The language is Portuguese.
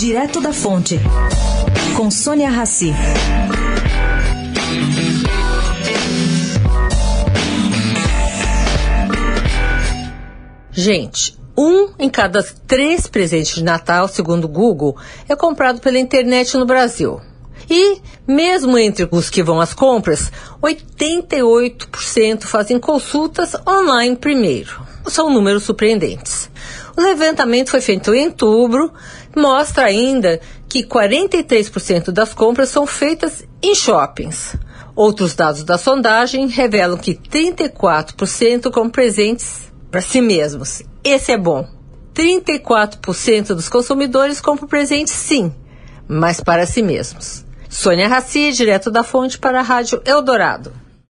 Direto da Fonte, com Sônia Rassi. Gente, um em cada três presentes de Natal, segundo o Google, é comprado pela internet no Brasil. E, mesmo entre os que vão às compras, 88% fazem consultas online primeiro. São números surpreendentes. O levantamento foi feito em outubro, mostra ainda que 43% das compras são feitas em shoppings. Outros dados da sondagem revelam que 34% com presentes para si mesmos. Esse é bom. 34% dos consumidores compram presentes sim, mas para si mesmos. Sônia Raci, direto da fonte para a Rádio Eldorado.